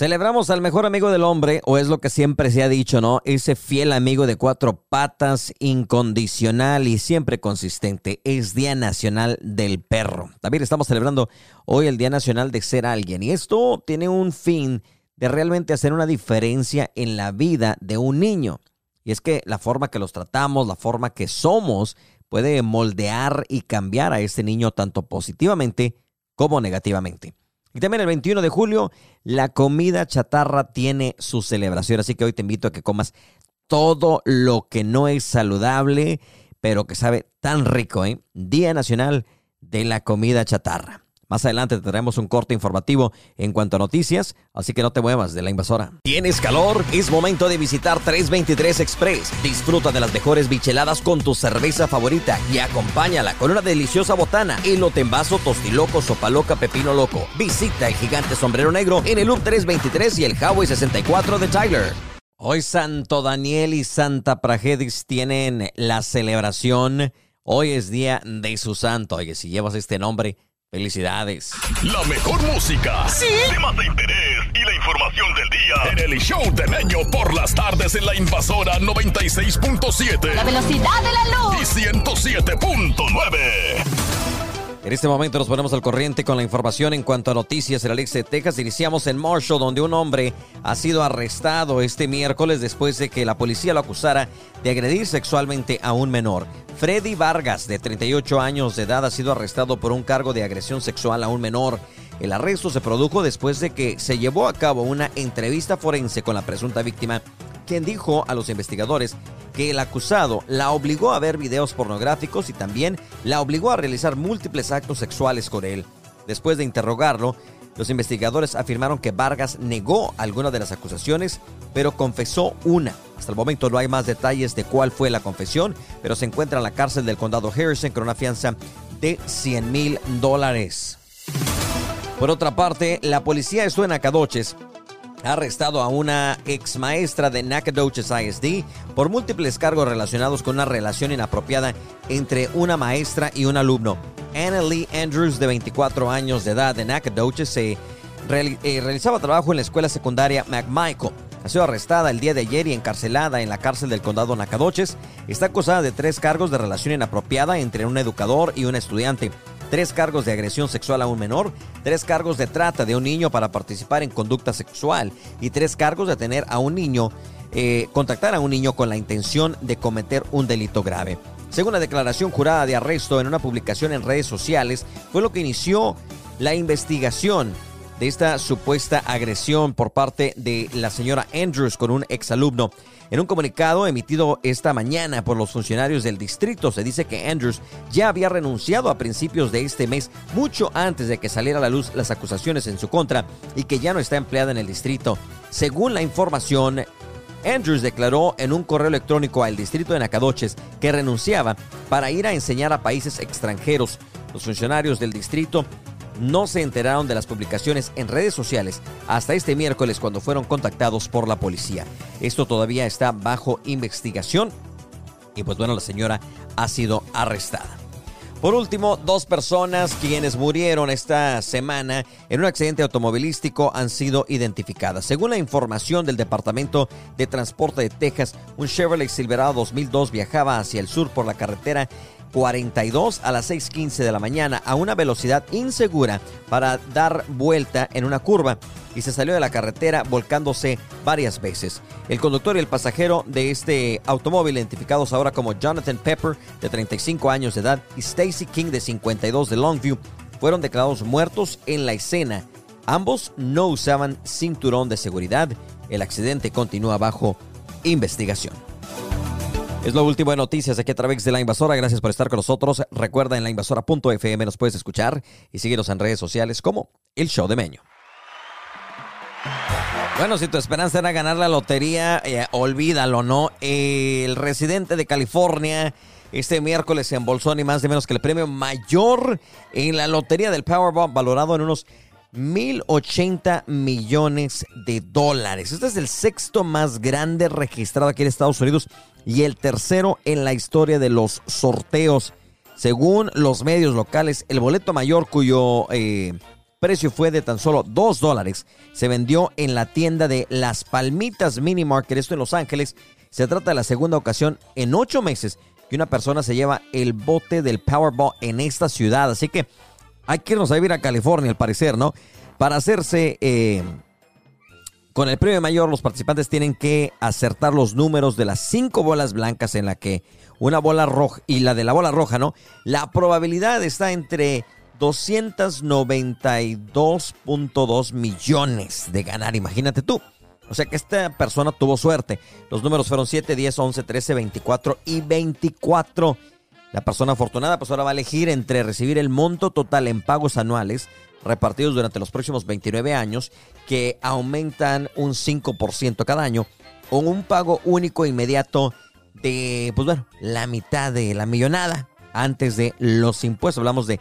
Celebramos al mejor amigo del hombre, o es lo que siempre se ha dicho, ¿no? Ese fiel amigo de cuatro patas, incondicional y siempre consistente. Es Día Nacional del Perro. También estamos celebrando hoy el Día Nacional de Ser Alguien. Y esto tiene un fin de realmente hacer una diferencia en la vida de un niño. Y es que la forma que los tratamos, la forma que somos, puede moldear y cambiar a este niño tanto positivamente como negativamente. Y también el 21 de julio, la comida chatarra tiene su celebración. Así que hoy te invito a que comas todo lo que no es saludable, pero que sabe tan rico. ¿eh? Día Nacional de la Comida Chatarra. Más adelante tendremos un corte informativo en cuanto a noticias, así que no te muevas de la invasora. ¿Tienes calor? Es momento de visitar 323 Express. Disfruta de las mejores bicheladas con tu cerveza favorita y acompáñala con una deliciosa botana, elote en vaso, tostiloco, sopa loca, pepino loco. Visita el gigante sombrero negro en el Loop 323 y el Highway 64 de Tyler. Hoy Santo Daniel y Santa Pragedis tienen la celebración. Hoy es día de su santo. Oye, si llevas este nombre, Felicidades. La mejor música. Sí. Temas de interés y la información del día. En el show de Meño por las tardes en la invasora 96.7. La velocidad de la luz. Y 107.9. En este momento nos ponemos al corriente con la información en cuanto a noticias en la de Texas. Iniciamos en Marshall, donde un hombre ha sido arrestado este miércoles después de que la policía lo acusara de agredir sexualmente a un menor. Freddy Vargas, de 38 años de edad, ha sido arrestado por un cargo de agresión sexual a un menor. El arresto se produjo después de que se llevó a cabo una entrevista forense con la presunta víctima, quien dijo a los investigadores que el acusado la obligó a ver videos pornográficos y también la obligó a realizar múltiples actos sexuales con él. Después de interrogarlo, los investigadores afirmaron que Vargas negó algunas de las acusaciones, pero confesó una. Hasta el momento no hay más detalles de cuál fue la confesión, pero se encuentra en la cárcel del condado Harrison con una fianza de 100 mil dólares. Por otra parte, la policía estuvo en Acadoches ha arrestado a una ex maestra de Nacogdoches ISD por múltiples cargos relacionados con una relación inapropiada entre una maestra y un alumno. Anna Lee Andrews, de 24 años de edad de Nacogdoches, eh, realizaba trabajo en la escuela secundaria McMichael. Ha sido arrestada el día de ayer y encarcelada en la cárcel del condado Nacogdoches. Está acusada de tres cargos de relación inapropiada entre un educador y un estudiante tres cargos de agresión sexual a un menor, tres cargos de trata de un niño para participar en conducta sexual y tres cargos de tener a un niño, eh, contactar a un niño con la intención de cometer un delito grave. Según la declaración jurada de arresto en una publicación en redes sociales, fue lo que inició la investigación de esta supuesta agresión por parte de la señora Andrews con un exalumno. En un comunicado emitido esta mañana por los funcionarios del distrito, se dice que Andrews ya había renunciado a principios de este mes, mucho antes de que saliera a la luz las acusaciones en su contra, y que ya no está empleada en el distrito. Según la información, Andrews declaró en un correo electrónico al distrito de Nacadoches que renunciaba para ir a enseñar a países extranjeros. Los funcionarios del distrito no se enteraron de las publicaciones en redes sociales hasta este miércoles cuando fueron contactados por la policía. Esto todavía está bajo investigación y pues bueno, la señora ha sido arrestada. Por último, dos personas quienes murieron esta semana en un accidente automovilístico han sido identificadas. Según la información del Departamento de Transporte de Texas, un Chevrolet Silverado 2002 viajaba hacia el sur por la carretera 42 a las 6.15 de la mañana a una velocidad insegura para dar vuelta en una curva y se salió de la carretera volcándose varias veces. El conductor y el pasajero de este automóvil, identificados ahora como Jonathan Pepper, de 35 años de edad, y Stacy King, de 52 de Longview, fueron declarados muertos en la escena. Ambos no usaban cinturón de seguridad. El accidente continúa bajo investigación. Es lo último de noticias aquí a través de La Invasora. Gracias por estar con nosotros. Recuerda en lainvasora.fm nos puedes escuchar y síguenos en redes sociales como El Show de Meño. Bueno, si tu esperanza era ganar la lotería, eh, olvídalo, ¿no? El residente de California este miércoles se embolsó ni más ni menos que el premio mayor en la lotería del Powerball, valorado en unos 1.080 millones de dólares. Este es el sexto más grande registrado aquí en Estados Unidos y el tercero en la historia de los sorteos. Según los medios locales, el boleto mayor cuyo, eh, precio fue de tan solo 2 dólares. Se vendió en la tienda de Las Palmitas Mini Market, esto en Los Ángeles. Se trata de la segunda ocasión en ocho meses que una persona se lleva el bote del Powerball en esta ciudad. Así que hay que irnos a vivir a California, al parecer, ¿no? Para hacerse eh, con el premio mayor, los participantes tienen que acertar los números de las cinco bolas blancas en la que una bola roja y la de la bola roja, ¿no? La probabilidad está entre 292.2 millones de ganar, imagínate tú. O sea que esta persona tuvo suerte. Los números fueron 7, 10, 11, 13, 24 y 24. La persona afortunada pues ahora va a elegir entre recibir el monto total en pagos anuales repartidos durante los próximos 29 años que aumentan un 5% cada año o un pago único inmediato de, pues bueno, la mitad de la millonada antes de los impuestos. Hablamos de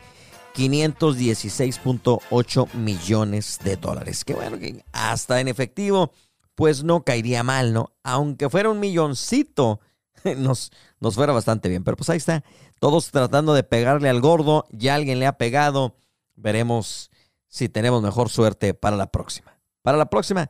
516.8 millones de dólares. Que bueno, que hasta en efectivo, pues no caería mal, ¿no? Aunque fuera un milloncito, nos, nos fuera bastante bien. Pero pues ahí está, todos tratando de pegarle al gordo, ya alguien le ha pegado. Veremos si tenemos mejor suerte para la próxima. Para la próxima,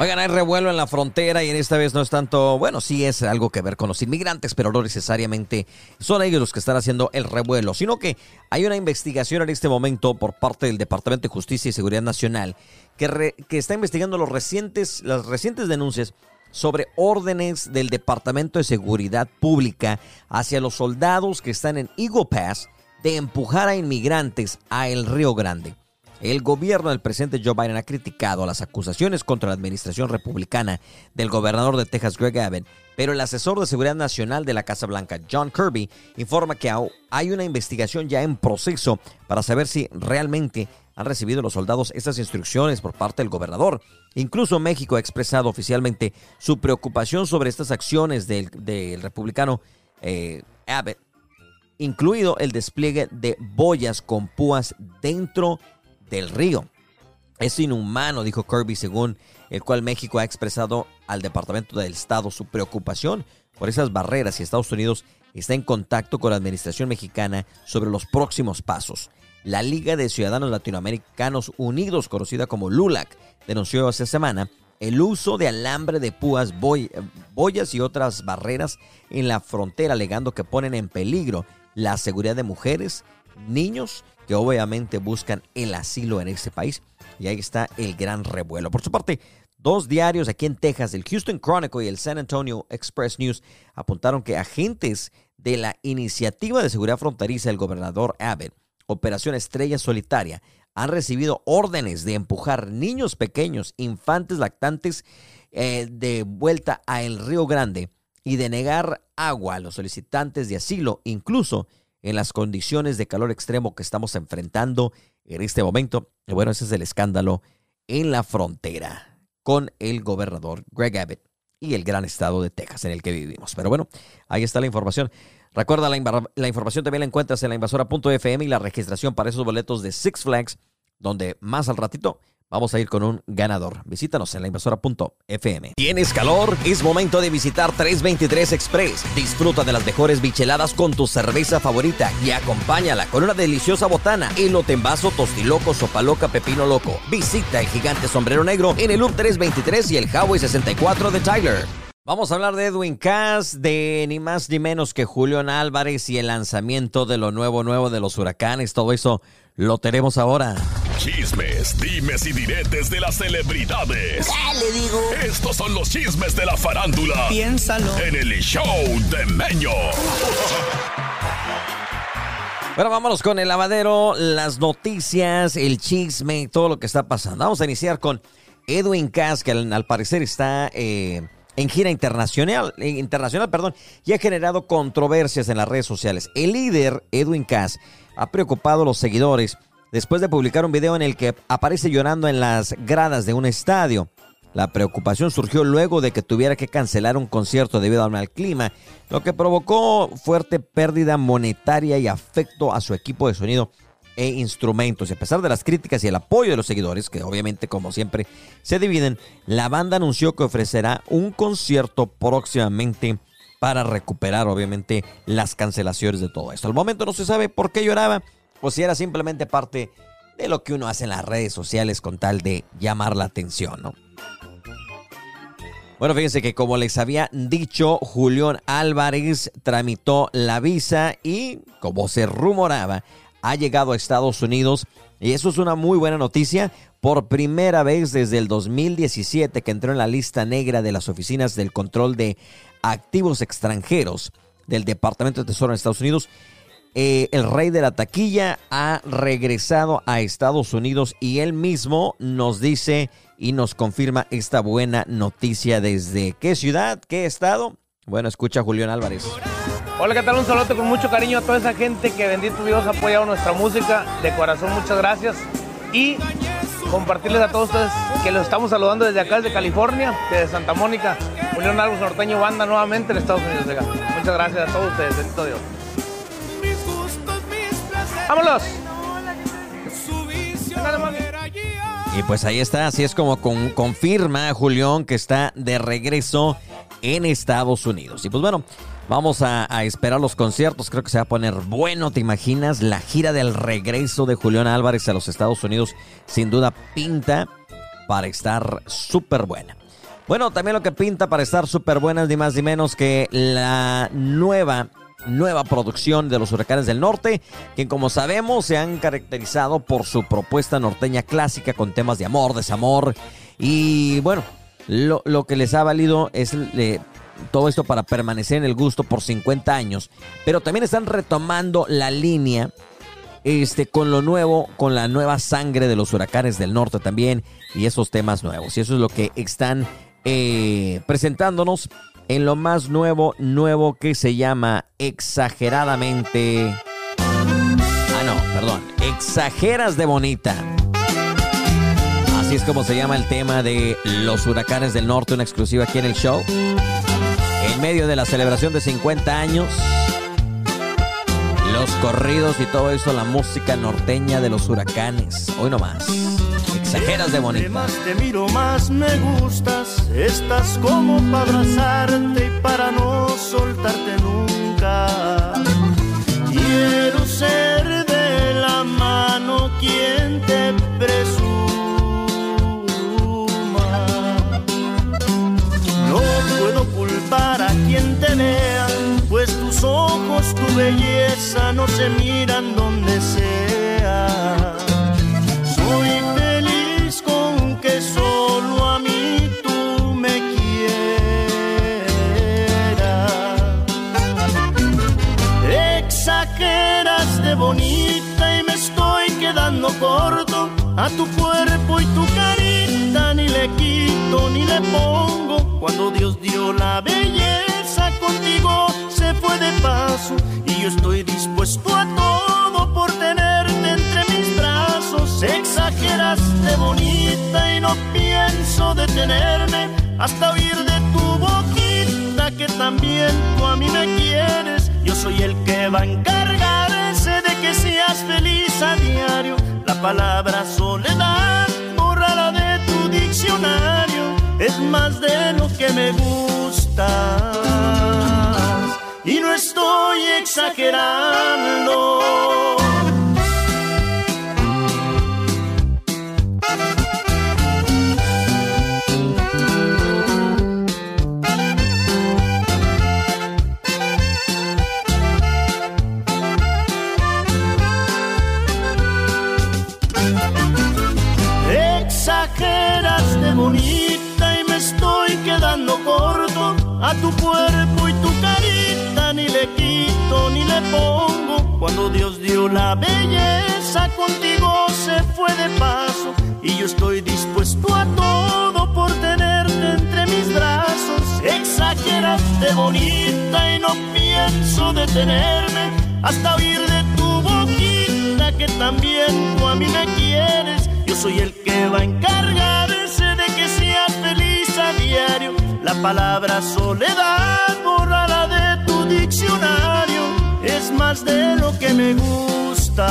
Oigan, hay revuelo en la frontera y en esta vez no es tanto, bueno, sí es algo que ver con los inmigrantes, pero no necesariamente son ellos los que están haciendo el revuelo, sino que hay una investigación en este momento por parte del Departamento de Justicia y Seguridad Nacional que, que está investigando los recientes, las recientes denuncias sobre órdenes del Departamento de Seguridad Pública hacia los soldados que están en Eagle Pass de empujar a inmigrantes a el Río Grande. El gobierno del presidente Joe Biden ha criticado las acusaciones contra la administración republicana del gobernador de Texas, Greg Abbott, pero el asesor de seguridad nacional de la Casa Blanca, John Kirby, informa que hay una investigación ya en proceso para saber si realmente han recibido los soldados estas instrucciones por parte del gobernador. Incluso México ha expresado oficialmente su preocupación sobre estas acciones del, republicano eh, Abbott, incluido el despliegue de boyas con púas dentro de del río. Es inhumano, dijo Kirby, según el cual México ha expresado al Departamento del Estado su preocupación por esas barreras y Estados Unidos está en contacto con la administración mexicana sobre los próximos pasos. La Liga de Ciudadanos Latinoamericanos Unidos, conocida como LULAC, denunció esta semana el uso de alambre de púas, boyas y otras barreras en la frontera, alegando que ponen en peligro la seguridad de mujeres, niños que obviamente buscan el asilo en este país. Y ahí está el gran revuelo. Por su parte, dos diarios aquí en Texas, el Houston Chronicle y el San Antonio Express News, apuntaron que agentes de la Iniciativa de Seguridad Fronteriza del gobernador Abbott, Operación Estrella Solitaria, han recibido órdenes de empujar niños pequeños, infantes lactantes, eh, de vuelta a el Río Grande y de negar agua a los solicitantes de asilo, incluso en las condiciones de calor extremo que estamos enfrentando en este momento. Y bueno, ese es el escándalo en la frontera con el gobernador Greg Abbott y el gran estado de Texas en el que vivimos. Pero bueno, ahí está la información. Recuerda, la, información también la encuentras en la invasora.fm y la registración para esos boletos de Six Flags, donde más al ratito Vamos a ir con un ganador. Visítanos en la invasora.fm. ¿Tienes calor? Es momento de visitar 323 Express. Disfruta de las mejores bicheladas con tu cerveza favorita y acompáñala con una deliciosa botana, elote en vaso, tostiloco, sopa loca, pepino loco. Visita el gigante sombrero negro en el Loop 323 y el Huawei 64 de Tyler. Vamos a hablar de Edwin Cass, de ni más ni menos que Julián Álvarez y el lanzamiento de lo nuevo nuevo de los huracanes. Todo eso lo tenemos ahora. Chismes, dimes y diretes de las celebridades. ¿Qué le digo? Estos son los chismes de la farándula. Piénsalo. En el show de Meño. Bueno, vámonos con el lavadero, las noticias, el chisme, todo lo que está pasando. Vamos a iniciar con Edwin Cass, que al, parecer está eh, en gira internacional, internacional perdón, y ha generado controversias en las redes sociales. El líder, Edwin Cass, ha preocupado a los seguidores después de publicar un video en el que aparece llorando en las gradas de un estadio. La preocupación surgió luego de que tuviera que cancelar un concierto debido al mal clima, lo que provocó fuerte pérdida monetaria y afecto a su equipo de sonido e instrumentos. Y a pesar de las críticas y el apoyo de los seguidores, que obviamente como siempre se dividen, la banda anunció que ofrecerá un concierto próximamente para recuperar obviamente las cancelaciones de todo esto. Al momento no se sabe por qué lloraba o si era simplemente parte de lo que uno hace en las redes sociales con tal de llamar la atención, ¿no? Bueno, fíjense que como les había dicho, Julián Álvarez tramitó la visa y, como se rumoraba, ha llegado a Estados Unidos y eso es una muy buena noticia. Por primera vez desde el 2017 que entró en la lista negra de las oficinas del control de activos extranjeros del Departamento de Tesoro en Estados Unidos, eh, el rey de la taquilla ha regresado a Estados Unidos y él mismo nos dice y nos confirma esta buena noticia desde qué ciudad, qué estado. Bueno, escucha Julián Álvarez. Hola, ¿qué tal? Un saludo con mucho cariño a toda esa gente que bendito Dios ha apoyado nuestra música. De corazón, muchas gracias. Y compartirles a todos ustedes que los estamos saludando desde acá, desde California, desde Santa Mónica. Julián Álvarez Norteño Banda nuevamente en Estados Unidos. Muchas gracias a todos ustedes, bendito Dios. ¡Vámonos! Y pues ahí está, así es como confirma Julián que está de regreso en Estados Unidos. Y pues bueno, Vamos a, esperar los conciertos, creo que se va a poner bueno, ¿te imaginas? La gira del regreso de Julián Álvarez a los Estados Unidos sin duda pinta para estar súper buena. Bueno, también lo que pinta para estar súper buena es ni más ni menos que la nueva, nueva producción de los Huracanes del Norte, que como sabemos se han caracterizado por su propuesta norteña clásica con temas de amor, desamor y bueno, lo, lo que les ha valido es eh, todo esto para permanecer en el gusto por 50 años, pero también están retomando la línea este, con lo nuevo, con la nueva sangre de los huracanes del norte también y esos temas nuevos. Y eso es lo que están eh, presentándonos en lo más nuevo, nuevo que se llama exageradamente... Ah, no, perdón, exageras de bonita. Así es como se llama el tema de los huracanes del norte, una exclusiva aquí en el show medio de la celebración de 50 años, los corridos y todo eso, la música norteña de los huracanes. Hoy nomás. Exageras de bonito. más te miro, más me gustas. Estás como para abrazarte y para no soltarte nunca. Quiero ser de la mano quien te presuma quien te vea, pues tus ojos, tu belleza no se miran donde sea. Soy feliz con que solo a mí tú me quieras. Exageras de bonita y me estoy quedando corto a tu cuerpo y tu carita, ni le quito ni le pongo cuando Dios dio la belleza de paso y yo estoy dispuesto a todo por tenerte entre mis brazos. Exageras de bonita y no pienso detenerme hasta oír de tu boquita que también tú a mí me quieres. Yo soy el que va a encargarse de que seas feliz a diario. La palabra soledad, la de tu diccionario es más de lo que me gusta. Y estoy exagerando. Exageras de bonito corto a tu cuerpo Cuando Dios dio la belleza, contigo se fue de paso. Y yo estoy dispuesto a todo por tenerte entre mis brazos. miraste bonita y no pienso detenerme hasta oír de tu boquita que también tú a mí me quieres. Yo soy el que va a encargarse de que sea feliz a diario. La palabra soledad borrada de tu diccionario más de lo que me gustas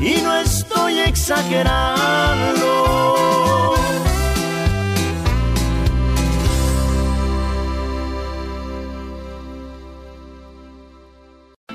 y no estoy exagerando.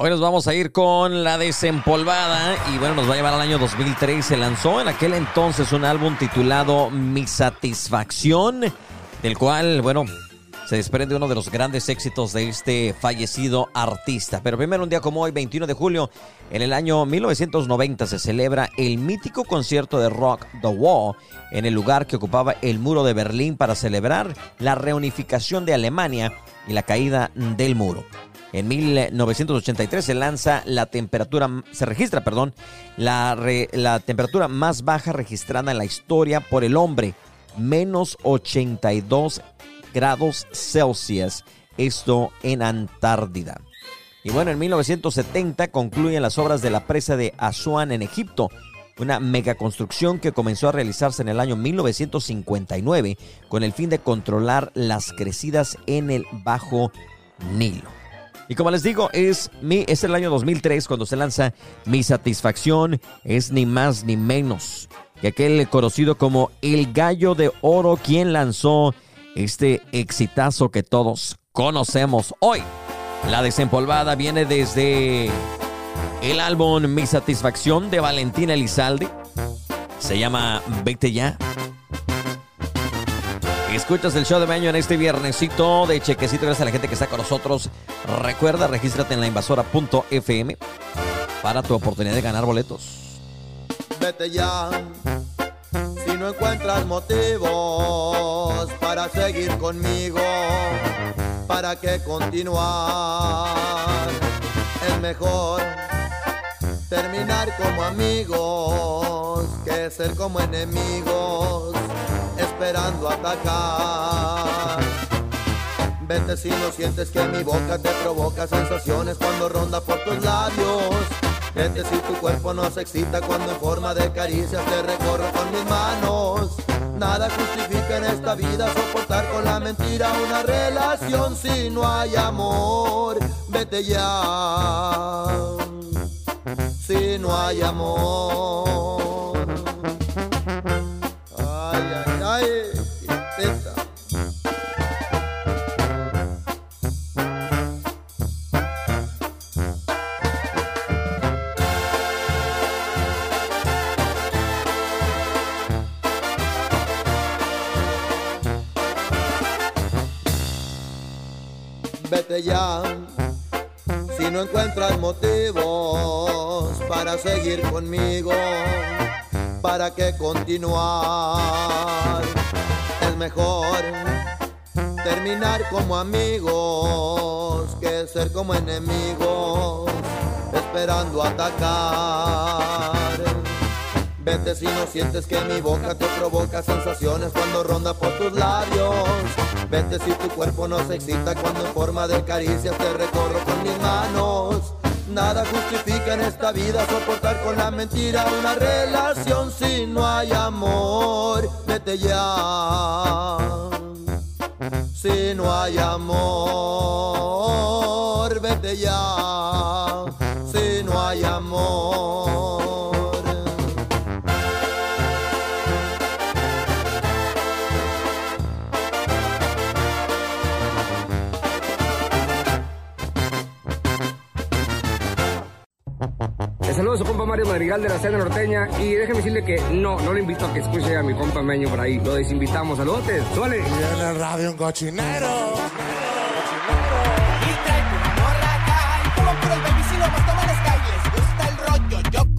Hoy nos vamos a ir con la desempolvada y bueno, nos va a llevar al año 2003. Se lanzó en aquel entonces un álbum titulado Mi Satisfacción, del cual, bueno, se desprende uno de los grandes éxitos de este fallecido artista. Pero primero, un día como hoy, 21 de julio, en el año 1990, se celebra el mítico concierto de rock The Wall en el lugar que ocupaba el muro de Berlín para celebrar la reunificación de Alemania y la caída del muro. En 1983 se lanza la temperatura, se registra, perdón, la, la temperatura más baja registrada en la historia por el hombre, menos 82 grados Celsius, esto en Antártida. Y bueno, en 1970 concluyen las obras de la presa de Asuán en Egipto, una megaconstrucción que comenzó a realizarse en el año 1959 con el fin de controlar las crecidas en el Bajo Nilo. Y como les digo, es, mi, es el año 2003 cuando se lanza Mi Satisfacción. Es ni más ni menos que aquel conocido como El Gallo de Oro quien lanzó este exitazo que todos conocemos hoy. La desempolvada viene desde el álbum Mi Satisfacción de Valentina Elizalde. Se llama Vete ya. Escuchas el show de baño en este viernesito de chequecito. Gracias a la gente que está con nosotros. Recuerda, regístrate en la invasora.fm para tu oportunidad de ganar boletos. Vete ya. Si no encuentras motivos para seguir conmigo, ¿para qué continuar? Es mejor terminar como amigos que ser como enemigos esperando atacar. Vete si no sientes que mi boca te provoca sensaciones cuando ronda por tus labios. Vete si tu cuerpo no se excita cuando en forma de caricias te recorro con mis manos. Nada justifica en esta vida soportar con la mentira una relación si no hay amor. Vete ya. Si no hay amor. Ya, si no encuentras motivos para seguir conmigo, ¿para qué continuar? Es mejor terminar como amigos que ser como enemigos, esperando atacar. Vete si no sientes que mi boca te provoca sensaciones cuando ronda por tus labios. Vete si tu cuerpo no se excita cuando en forma de caricias te recorro con mis manos. Nada justifica en esta vida soportar con la mentira una relación si no hay amor. Vete ya. Si no hay amor, vete ya. Saludos su compa Mario Madrigal de la Cena Norteña. Y déjeme decirle que no, no le invito a que escuche a mi compa Meño por ahí. Lo desinvitamos. Saludos, suele. Y en el radio un cochinero.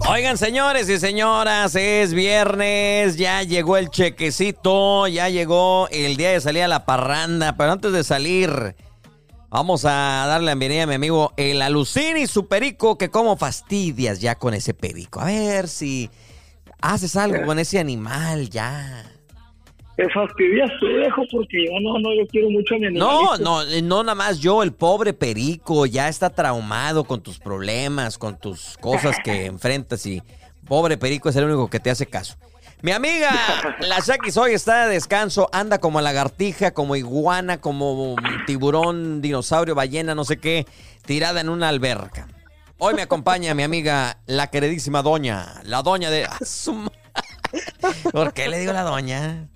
Oigan, señores y señoras, es viernes, ya llegó el chequecito, ya llegó el día de salir a la parranda, pero antes de salir, vamos a darle la bienvenida a mi amigo el Alucín y su perico, que como fastidias ya con ese perico. A ver si haces algo con ese animal ya. Te fastidias tu viejo porque yo no, no, yo quiero mucho a mi No, animalito. no, eh, no nada más yo, el pobre perico ya está traumado con tus problemas, con tus cosas que enfrentas y pobre perico es el único que te hace caso. Mi amiga, la Shakis hoy está de descanso, anda como lagartija, como iguana, como tiburón, dinosaurio, ballena, no sé qué, tirada en una alberca. Hoy me acompaña mi amiga, la queridísima doña, la doña de... ¡Ah, ¿Por qué le digo la doña?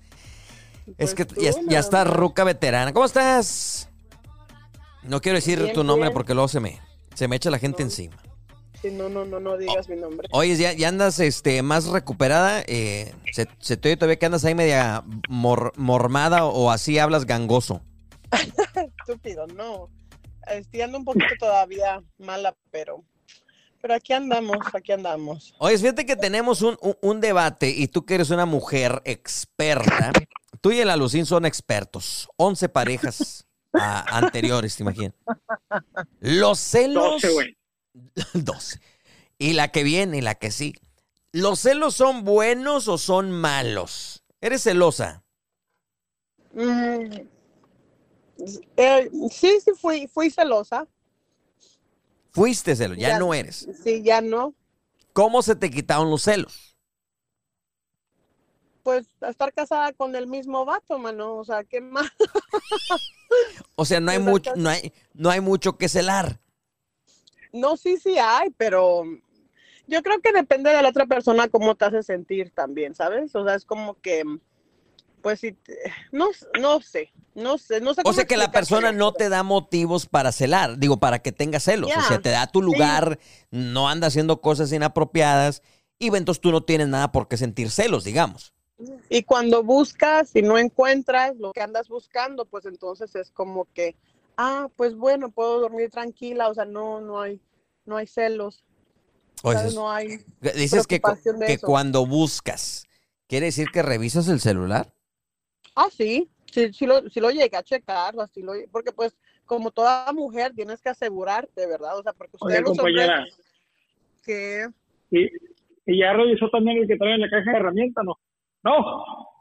Es que ya, ya está ruca veterana. ¿Cómo estás? No quiero decir Bien, tu nombre bien. porque luego se me, se me echa la gente encima. Sí, no, no, no, no digas mi nombre. Oye, ya, ya andas este, más recuperada. eh, se, se te oye todavía que andas ahí media mor- mormada o así hablas gangoso. Estúpido, no. Estoy ando un poquito todavía mala, pero, pero aquí andamos, aquí andamos. Oye, fíjate que tenemos un, un- un debate y tú que eres una mujer experta, tú y el Alucín son expertos. 11 parejas ah, anteriores, te imaginas. Los celos... 12, güey. 12. Y la que viene y la que sí. ¿Los celos son buenos o son malos? ¿Eres celosa? Mm, eh, sí, sí, fui, fui celosa. Fuiste celosa, ya, Ya- no eres. Sí, ya no. ¿Cómo se te quitaron los celos? Pues estar casada con el mismo vato, mano. O sea, ¿qué más? O sea, no hay mucho, no hay, no hay mucho que celar. No, sí, sí hay, pero yo creo que depende de la otra persona cómo te hace sentir también, ¿sabes? O sea, es como que, pues sí, no, no sé, no sé, no sé O cómo sea que la persona no te da motivos para celar, digo, para que tenga celos. O Ya, sea, te da tu sí. lugar, no anda haciendo cosas inapropiadas y entonces tú no tienes nada por qué sentir celos, digamos. Y cuando buscas y no encuentras lo que andas buscando, pues entonces es como que, ah, pues bueno, puedo dormir tranquila, o sea, no, no hay, no hay celos, O sea, no hay dices que, que eso. cuando buscas, ¿quiere decir que revisas el celular? Ah, sí, sí, sí lo, sí lo llegué a checar, así lo, porque pues como toda mujer tienes que asegurarte, ¿verdad? O sea, porque Oye, ustedes los compañera, hombres que y, y ya revisó también el que trae en la caja de herramientas, ¿no? No,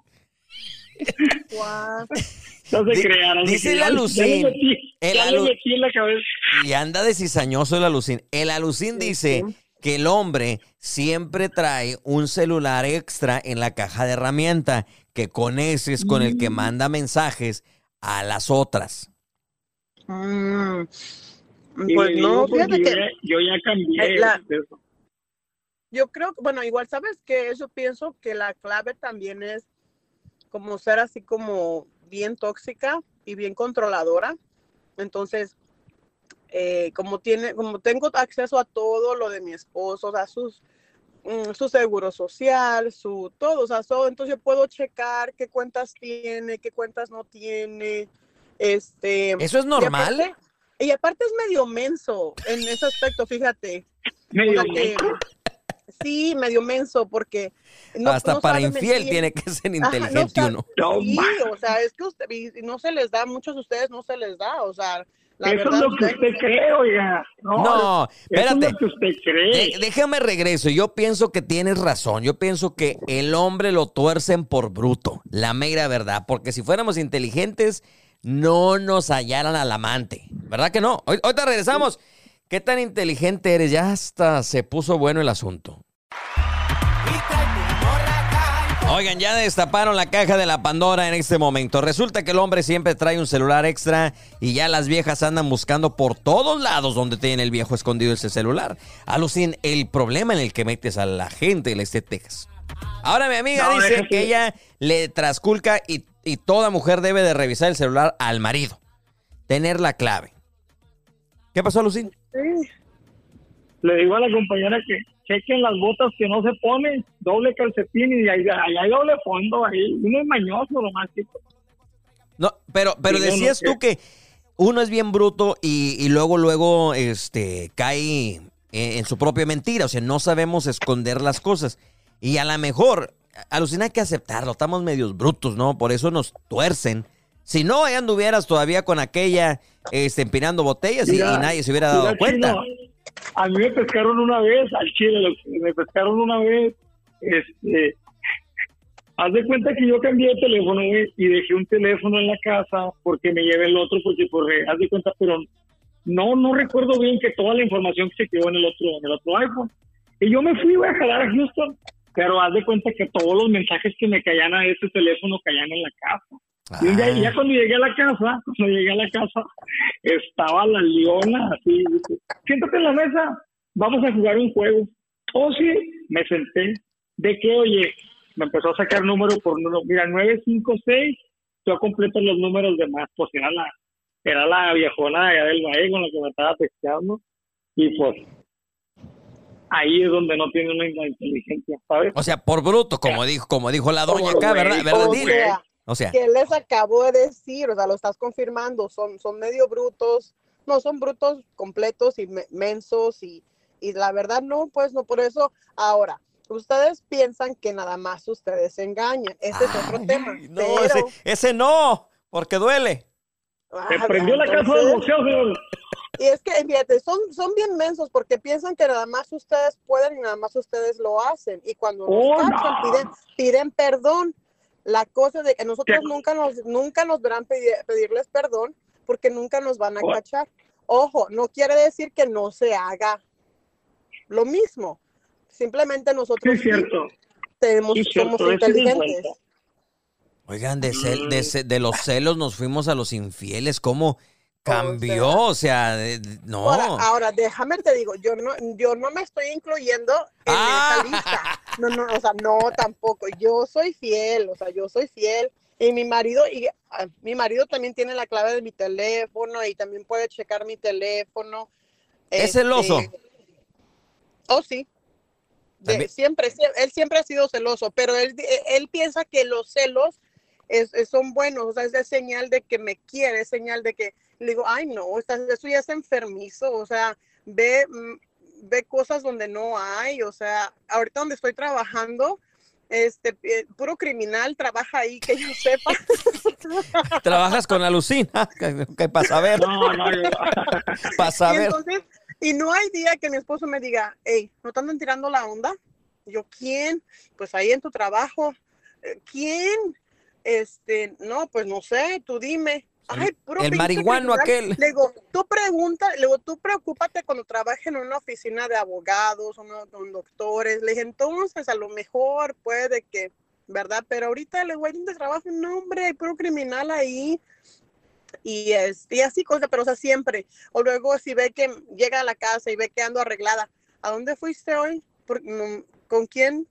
no se crearon. dice el Alucín, el Alu- metí en la cabeza. Y anda de cizañoso el alucín. El alucín Sí, dice sí. que el hombre siempre trae un celular extra en la caja de herramienta, que con ese es con el que Mm. manda mensajes a las otras. Mm, pues no, digo porque fíjate yo que ya, yo ya cambié Eh, la- yo creo, que- bueno, igual sabes que eso pienso que la clave también es como ser así como bien tóxica y bien controladora. Entonces, eh, como tiene, como tengo acceso a todo lo de mi esposo, o sea, sus mm, su seguro social, su todo, o sea, todo, entonces yo puedo checar qué cuentas tiene, qué cuentas no tiene, este. ¿Eso es y normal? aparte- Y aparte es medio menso en ese aspecto, fíjate. Medio menso. Sí, medio menso, porque no- Hasta no para infiel mentir. tiene que ser Ajá, no inteligente uno. No, Sí, o sea, es que usted, y no se les da, muchos de ustedes no se les da, o sea, la Eso verdad. es lo que usted cree, oiga. No, No, eso es espérate. lo que usted cree. De- déjame regreso. Yo pienso que tienes razón. Yo pienso que el hombre lo tuercen por bruto. La mera verdad. Porque si fuéramos inteligentes, no nos hallaran al amante. ¿Verdad que no? Hoy- Ahorita regresamos. ¿Qué tan inteligente eres? Ya hasta se puso bueno el asunto. Oigan, ya destaparon la caja de la Pandora en este momento. Resulta que el hombre siempre trae un celular extra y ya las viejas andan buscando por todos lados donde tiene el viejo escondido ese celular. Alucin, el problema en el que metes a la gente en este Texas. Ahora mi amiga No, dice que ella le trasculca y, y toda mujer debe de revisar el celular al marido. Tener la clave. ¿Qué pasó, Alucin? Sí. le digo a la compañera que chequen las botas que no se ponen, doble calcetín y ahí, hay doble fondo, ahí uno es mañoso nomás. chico. No, pero, pero Sí, decías no, tú que uno es bien bruto y, y luego, luego, este, cae en, en su propia mentira. O sea, no sabemos esconder las cosas. Y a lo mejor, alucina hay que aceptarlo. Estamos medios brutos, ¿no? Por eso nos tuercen. Si no, ahí anduvieras todavía con aquella, este, empinando botellas y, Mira, y nadie se hubiera dado cuenta. Chino, a mí me pescaron una vez, al chile, me pescaron una vez, este, haz de cuenta que yo cambié de teléfono, y dejé un teléfono en la casa porque me llevé el otro, porque por, haz de cuenta, pero no, no recuerdo bien que toda la información que se quedó en el otro, en el otro iPhone. Y yo me fui, a jalar a Houston, pero haz de cuenta que todos los mensajes que me caían a ese teléfono caían en la casa. Y un día- Ah. ya cuando llegué a la casa, cuando llegué a la casa, estaba la leona así, dice, siéntate en la mesa, vamos a jugar un juego. Oh, sí, me senté. ¿De qué, oye? Me empezó a sacar número por número. Mira, 956, yo completo los números de más, pues era la, era la viejona de del Valle con la que me estaba texteando. Y pues, ahí es donde no tiene una inteligencia, ¿sabes? O sea, por bruto, como dijo, como dijo la doña acá, ¿verdad? ¿Verdad, O sea, que les acabo de decir, o sea, lo estás confirmando, son, son medio brutos, no son brutos completos y me- mensos y, y la verdad no, pues no, por eso ahora, ustedes piensan que nada más ustedes se engañan, ese es otro tema, no, pero, ese, ese no, porque duele. Se Ah, prendió la casa del boxeo, señor. y es que, fíjate, son, son bien mensos porque piensan que nada más ustedes pueden y nada más ustedes lo hacen. Y cuando nos Oh, cachan, no. piden, piden perdón. La cosa de que nosotros ¿Qué? nunca nos, nunca nos verán pedi- pedirles perdón porque nunca nos van a cachar. Ojo, no quiere decir que no se haga lo mismo. Simplemente nosotros cierto. tenemos, Sí, cierto, somos inteligentes. Oigan, de, cel- Mm. de, ce- de los celos nos fuimos a los infieles. ¿Cómo cambió? O sea, no. Ahora, ahora, déjame te digo, yo no, yo no me estoy incluyendo en Ah. esa lista. No, no, o sea, no tampoco. Yo soy fiel, o sea, yo soy fiel. Y mi marido, y ah, mi marido también tiene la clave de mi teléfono y también puede checar mi teléfono. ¿Es Este, celoso? Oh, sí. De- siempre, sie- él siempre ha sido celoso, pero él, él piensa que los celos es, es- son buenos, o sea, es de señal de que me quiere, es señal de que le digo, ay, no, estás- eso ya es enfermizo, o sea, ve, mm, ve cosas donde no hay, o sea, ahorita donde estoy trabajando, este, eh, puro criminal trabaja ahí, que yo sepa. ¿Trabajas con Alucina? ¿Qué pasa a ver? No, no, yo- Para Y saber. entonces, y no hay día que mi esposo me diga, hey, ¿no te andan tirando la onda? Y Yo, ¿quién? Pues ahí en tu trabajo. "Eh, ¿Quién? Este, no, pues no sé, tú dime. Ay, puro el marihuano criminal". aquel. Le digo, tú pregunta, le digo, tú preocúpate cuando trabajes en una oficina de abogados o no, con doctores. Le dije, entonces a lo mejor puede que, ¿verdad? Pero ahorita le voy donde trabajo, no, hombre, hay puro criminal ahí y, es, y así cosas, pero o sea, siempre. O luego si ve que llega a la casa y ve que ando arreglada, ¿a dónde fuiste hoy? ¿Por- no, ¿Con quién?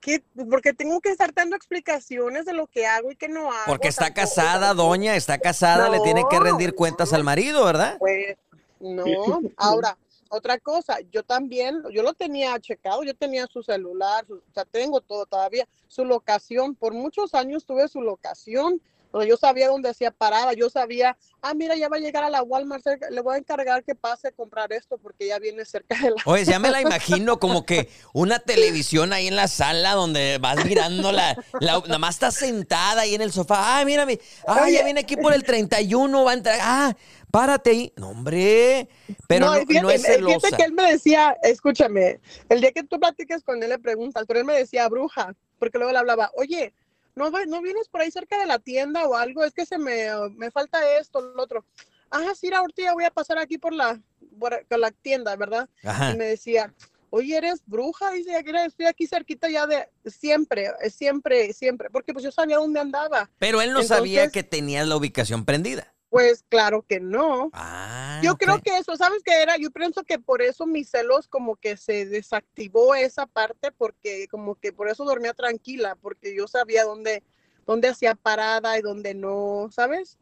¿Qué? Porque tengo que estar dando explicaciones de lo que hago y que no hago. Porque está tampoco, casada, doña, está casada, le tiene que rendir cuentas al marido, ¿verdad? Pues no, ahora, otra cosa, yo también, yo lo tenía checado, yo tenía su celular, su- o sea, tengo todo todavía, su locación, por muchos años tuve su locación, yo sabía dónde hacía parada, yo sabía, ah, mira, ya va a llegar a la Walmart, le voy a encargar que pase a comprar esto porque ya viene cerca de la... Oye, ya me la imagino como que una televisión ahí en la sala donde vas mirando la, la nada más está sentada ahí en el sofá. Ay, mira, mi- ay, ya viene aquí por el 31, va a entrar. Ah, párate ahí. No, hombre, pero no, y fíjate, no es eh, fíjate celosa. que él me decía, escúchame, el día que tú platiques con él le preguntas, pero él me decía bruja, porque luego le hablaba, oye, ¿no, no vienes por ahí cerca de la tienda o algo? Es que se me, me falta esto, lo otro. Ah, sí, ahorita ya voy a pasar aquí por la, por, la tienda, ¿verdad? Ajá. Y me decía, oye, eres bruja, dice, "Aquí estoy aquí cerquita ya de siempre, siempre, siempre, porque pues yo sabía dónde andaba. Pero él no sabía que tenías la ubicación prendida. Pues claro que no. Ah, Yo creo que eso, ¿sabes qué era? Yo pienso que por eso mis celos como que se desactivó esa parte porque como que por eso dormía tranquila, porque yo sabía dónde, dónde hacía parada y dónde no, ¿sabes?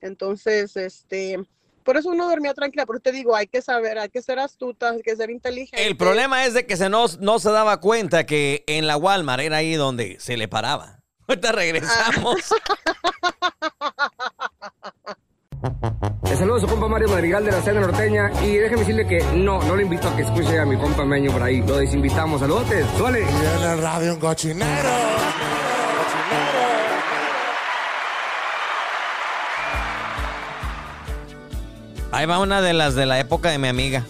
Entonces, este, por eso uno dormía tranquila, pero te digo, hay que saber, hay que ser astuta, hay que ser inteligente. El problema es de que se no, no se daba cuenta que en la Walmart era ahí donde se le paraba. Ahorita regresamos. Le saludo a su compa Mario Madrigal de la Cena Norteña y déjeme decirle que no, no le invito a que escuche a mi compa Meño por ahí. Lo desinvitamos. Saludos, suele. Y en el radio un cochinero. Ahí va una de las de la época de mi amiga.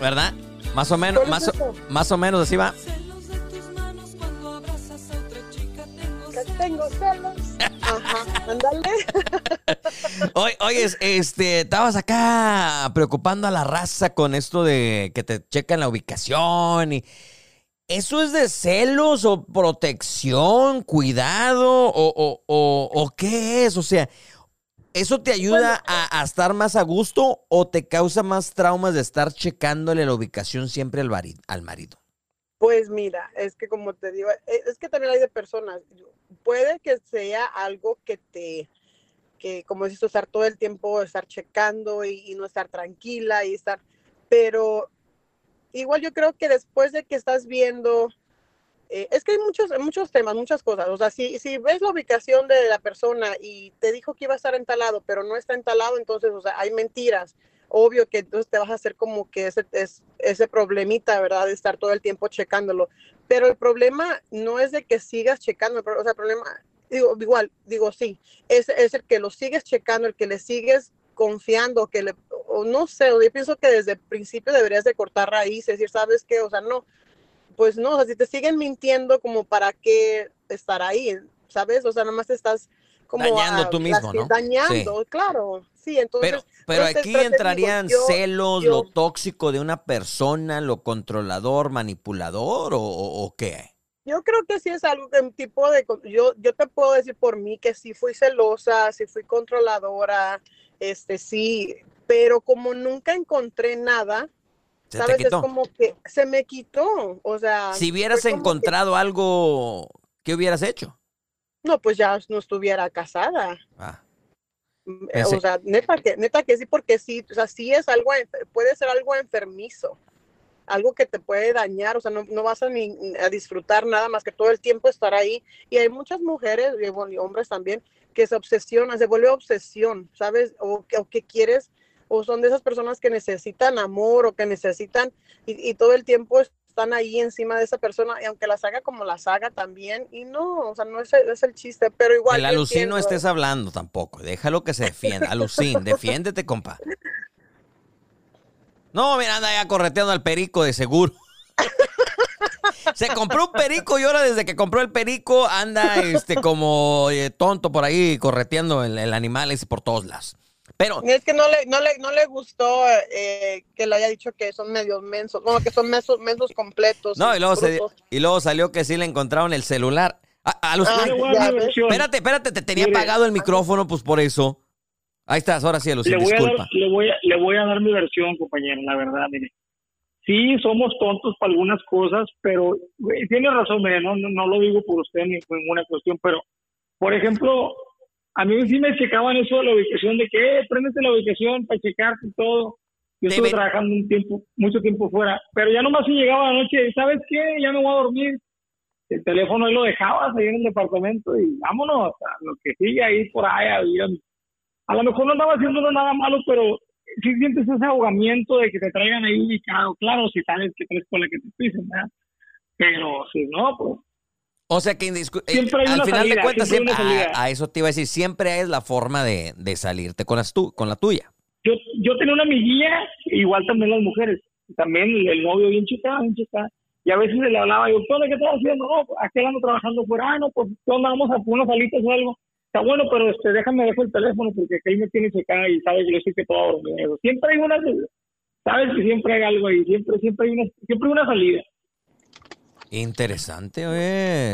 ¿Verdad? Más o menos, más o, más o menos así va. Que tengo celos. Ándale. Oye, oye, este, estabas acá preocupando a la raza con esto de que te checan la ubicación y ¿eso es de celos o protección, cuidado o, o, o, o qué es? O sea, ¿eso te ayuda a, a estar más a gusto o te causa más traumas de estar checándole la ubicación siempre al marido? Pues mira, es que como te digo, e- es que también hay de personas. Puede que sea algo que te, que como dices, estar todo el tiempo, estar checando y, y no estar tranquila y estar, pero igual yo creo que después de que estás viendo, eh, es que hay muchos, muchos temas, muchas cosas. O sea, si, si ves la ubicación de la persona y te dijo que iba a estar entalado, pero no está entalado, entonces, o sea, hay mentiras. Obvio que entonces te vas a hacer como que ese, es- ese problemita, ¿verdad? De estar todo el tiempo checándolo. Pero el problema no es de que sigas checando, o el problema, digo, igual, digo, sí, es, es el que lo sigues checando, el que le sigues confiando, que le, o no sé, yo pienso que desde el principio deberías de cortar raíces, decir, ¿sabes qué? O sea, no, pues no, o sea, si te siguen mintiendo, como para qué estar ahí, ¿sabes? O sea, nada más estás como Dañando a- tú mismo, ¿no? Dañando, claro, sí, entonces... Pero, pero entonces, aquí pero te digo, entrarían yo- celos, yo- lo tóxico de una persona, lo controlador, manipulador o, qué. Yo creo que sí es algo que un tipo de, yo, yo te puedo decir por mí que sí fui celosa, sí fui controladora, este sí, pero como nunca encontré nada, Se te sabes, es como que se me quitó, o sea, Si hubieras que- encontrado algo, ¿qué hubieras hecho? No, pues ya no estuviera casada. Ah. Mm, Pensé- O sea, neta que, neta que sí, porque sí, o sea, sí es algo, puede ser algo enfermizo, algo que te puede dañar, o sea, no, no vas a ni a disfrutar nada más que todo el tiempo estar ahí. Y hay muchas mujeres, y, bueno, y hombres también, que se obsesionan, se vuelve obsesión, ¿sabes? O, que- o que quieres, o son de esas personas que necesitan amor o que necesitan, y, y todo el tiempo están ahí encima de esa persona, y aunque las haga como las haga también, y no, o sea, no es, el- es el chiste, pero igual. El alucín no estés hablando tampoco. Déjalo que se defienda. Alucín, defiéndete, compa. No, mira, anda ya correteando al perico de seguro. Se compró un perico y ahora desde que compró el perico anda este como eh, tonto por ahí correteando el, el animal ese por todos lados. Pero Es que no le, no le, no le gustó eh, que le haya dicho que son medios mensos, bueno, que son mensos, mensos completos. no, y luego, se- y luego salió que sí le encontraron el celular. A, a los- Ah, espérate, espérate, te tenía Mire. apagado el micrófono, pues por eso. Ahí estás, ahora sí, le Alucín, voy, a disculpa. dar, le, voy a, le voy a dar mi versión, compañero, la verdad, mire. Sí, somos tontos para algunas cosas, pero tiene razón, mire, no, no, no lo digo por usted ni por ninguna cuestión, pero, por ejemplo, a mí sí me checaban eso de la ubicación, de que, eh, préndete la ubicación para checarte y todo. Yo estuve trabajando un tiempo, mucho tiempo fuera, pero ya nomás si llegaba la noche, ¿sabes qué? Ya me voy a dormir. El teléfono ahí lo dejabas ahí en el departamento y vámonos, a lo que sigue ahí por ahí, a lo mejor no andaba haciendo nada malo, pero si sientes ese ahogamiento de que te traigan ahí ubicado, claro, si sabes que traes con la que te pisen, ¿verdad? Pero si no, pues O sea que eh, Siempre hay al una final de cuentas, siempre a, a eso te iba a decir, siempre es la forma de, de salirte con, las tu, con la tuya. yo, yo tenía una amiguilla, igual también las mujeres, también el, el novio bien chica, bien chica, y a veces le hablaba yo, ¿qué estás haciendo? No, pues, aquí ando trabajando fuera, ah, no, pues. Vamos a unas alitas o algo. Está bueno, pero este, déjame dejo el teléfono porque aquí me tiene checada y sabes que yo estoy que todo dormido. Siempre hay una, sabes que siempre hay algo ahí, siempre, siempre hay una, siempre hay una salida. Interesante,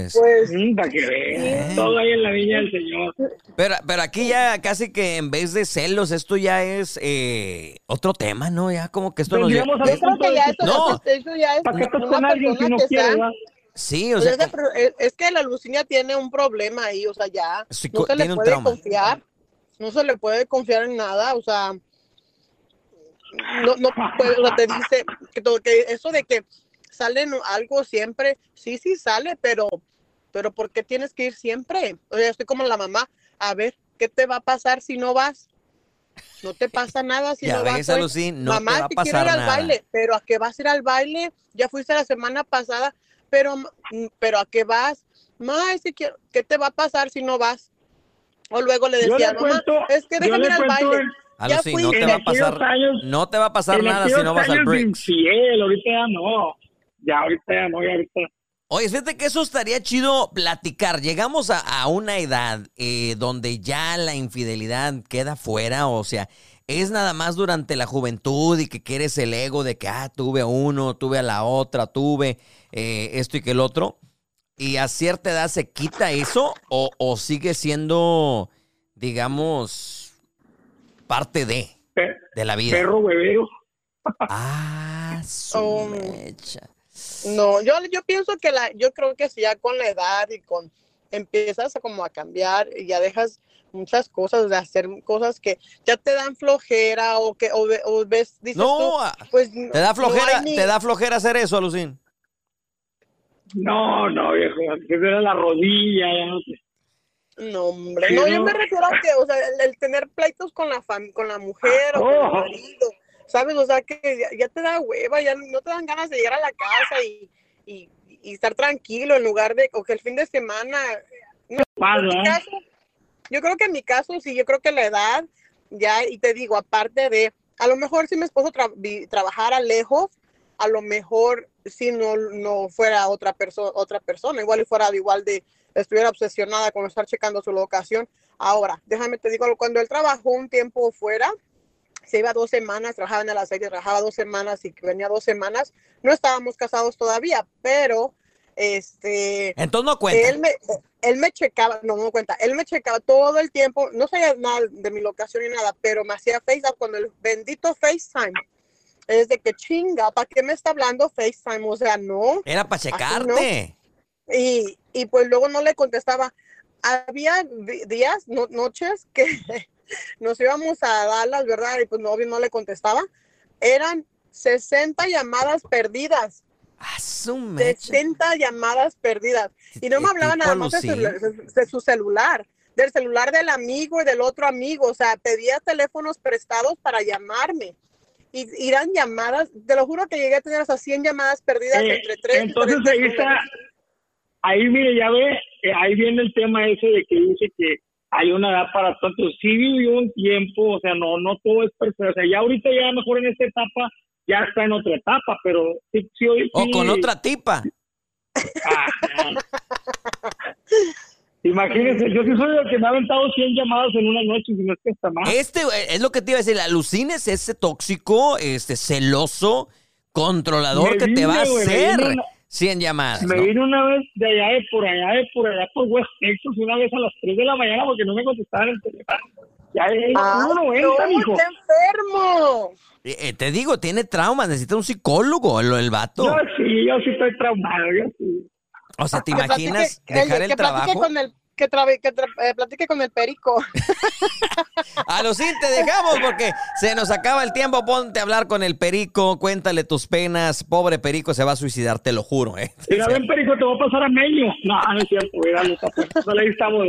es. Pues, para que veas, todo ahí en la viña del Señor. Pero, pero aquí ya casi que en vez de celos, esto ya es eh, otro tema, ¿no? Ya como que esto nos Tendríamos lleva- a yo creo que ya esto, No. eso ya es ¿Para qué estás con alguien no va? Sí, o pues sea, esa que- pro- es, es que la Lucina tiene un problema ahí, o sea, ya Sí, no se le puede trauma. confiar. no se le puede confiar en nada, o sea, no, no puede, o sea, te dice que, todo, que eso de que salen algo siempre, sí, sí sale, pero, pero ¿por qué tienes que ir siempre? O sea, estoy como la mamá, a ver, ¿qué te va a pasar si no vas? No te pasa nada si Ya no ves, vas. pues. Alucín, no te Mamá, va a si quiero pasar ir al nada. baile, pero ¿a qué vas a ir al baile? Ya fuiste la semana pasada, pero, mm, pero ¿a qué vas? Ma, es que quiero- ¿qué te va a pasar si no vas? O luego le decía, le mamá, cuento- es que déjame ir al baile. en- Ya Alucín, no fui. te en va a pasar, años- no te va a pasar nada si no vas al Bricks. infiel, ahorita ya no. Ya ahorita ya no, ya ahorita. Oye, fíjate que eso estaría chido platicar. Llegamos a, a una edad eh, donde ya la infidelidad queda fuera, o sea, es nada más durante la juventud y que quieres el ego de que, ah, tuve a uno, tuve a la otra, tuve eh, esto y que el otro. ¿Y a cierta edad se quita eso o, o sigue siendo, digamos, parte de, de la vida? Perro huevero. Ah, su Oh. mecha. No, yo, yo pienso que la, yo creo que si ya con la edad y con empiezas a como a cambiar y ya dejas muchas cosas de hacer cosas que ya te dan flojera o que o, ve- o ves dices No, tú, ah, pues ¿Te da no flojera, ni- te da flojera hacer eso, Alucín? No, no, viejo, que era la rodilla, ya no sé. No, hombre, no, yo ¿no? me refiero a que, o sea, el, el tener pleitos con la fam- con la mujer o con el Oh. marido, ¿sabes? O sea, que ya, ya te da hueva, ya no te dan ganas de llegar a la casa y, y, y estar tranquilo en lugar de, o que el fin de semana, no, en mi Pasa. caso, yo creo que en mi caso, sí, yo creo que la edad, ya, y te digo, aparte de, a lo mejor si mi esposo tra- trabajara lejos, a lo mejor si no, no fuera otra persona, otra persona, igual y fuera igual de, estuviera obsesionada con estar checando su locación. Ahora, déjame te digo, cuando él trabajó un tiempo fuera, se iba dos semanas, trabajaba en el aceite, trabajaba dos semanas y venía dos semanas, no estábamos casados todavía, pero este Entonces no cuenta. él me, él me checaba, no me doy cuenta, él me checaba todo el tiempo, no sabía nada de mi locación ni nada, pero me hacía FaceTime cuando el bendito FaceTime. Es de que chinga, ¿para qué me está hablando FaceTime? O sea, no. Era para checarte. Y, y pues luego no le contestaba. Había días, no- noches que nos íbamos a Dallas, ¿verdad? Y pues no, obvio no le contestaba. Eran 60 llamadas perdidas. Ah, su mecha. 60 llamadas perdidas. Y no me hablaba tipo nada más de su, Lucín. de su celular, del celular del amigo y del otro amigo. O sea, pedía teléfonos prestados para llamarme. Y y eran llamadas, te lo juro que llegué a tener hasta 100 llamadas perdidas Eh, entre tres entonces ahí está, ahí mire, ya ve, eh, ahí viene el tema ese de que dice que hay una edad para tanto. Sí vivió un tiempo, o sea, no, no todo es perfecto. O sea, ya ahorita ya mejor en esta etapa ya está en otra etapa, pero sí, sí, hoy- O sí- con otra tipa. Ah, Imagínense, yo sí soy el que me ha aventado 100 llamadas en una noche, si no es que está más. Este es lo que te iba a decir. Alucines ese tóxico, este celoso, controlador Me que te va a hacer 100 llamadas. Me ¿no? vine una vez de allá de por allá, de por allá por West Texas, una vez a las 3 de la mañana porque no me contestaban el teléfono. Ya es ¡Ay, 1.90, no, mijo. está enfermo! Eh, eh, te digo, tiene traumas, necesita un psicólogo el, el vato. Yo sí, yo sí estoy traumado, yo sí. O sea, ¿te Que imaginas el- dejar el que trabajo? con el que, trabe- que tra- eh, platique con el perico. Alucín, te dejamos porque se nos acaba el tiempo. Ponte a hablar con el perico, cuéntale tus penas. Pobre perico se va a suicidar, te lo juro. ¿eh? Mira, ven, Perico, te voy a pasar a Meño. No, no es cierto, está pues. Dale, ahí estamos.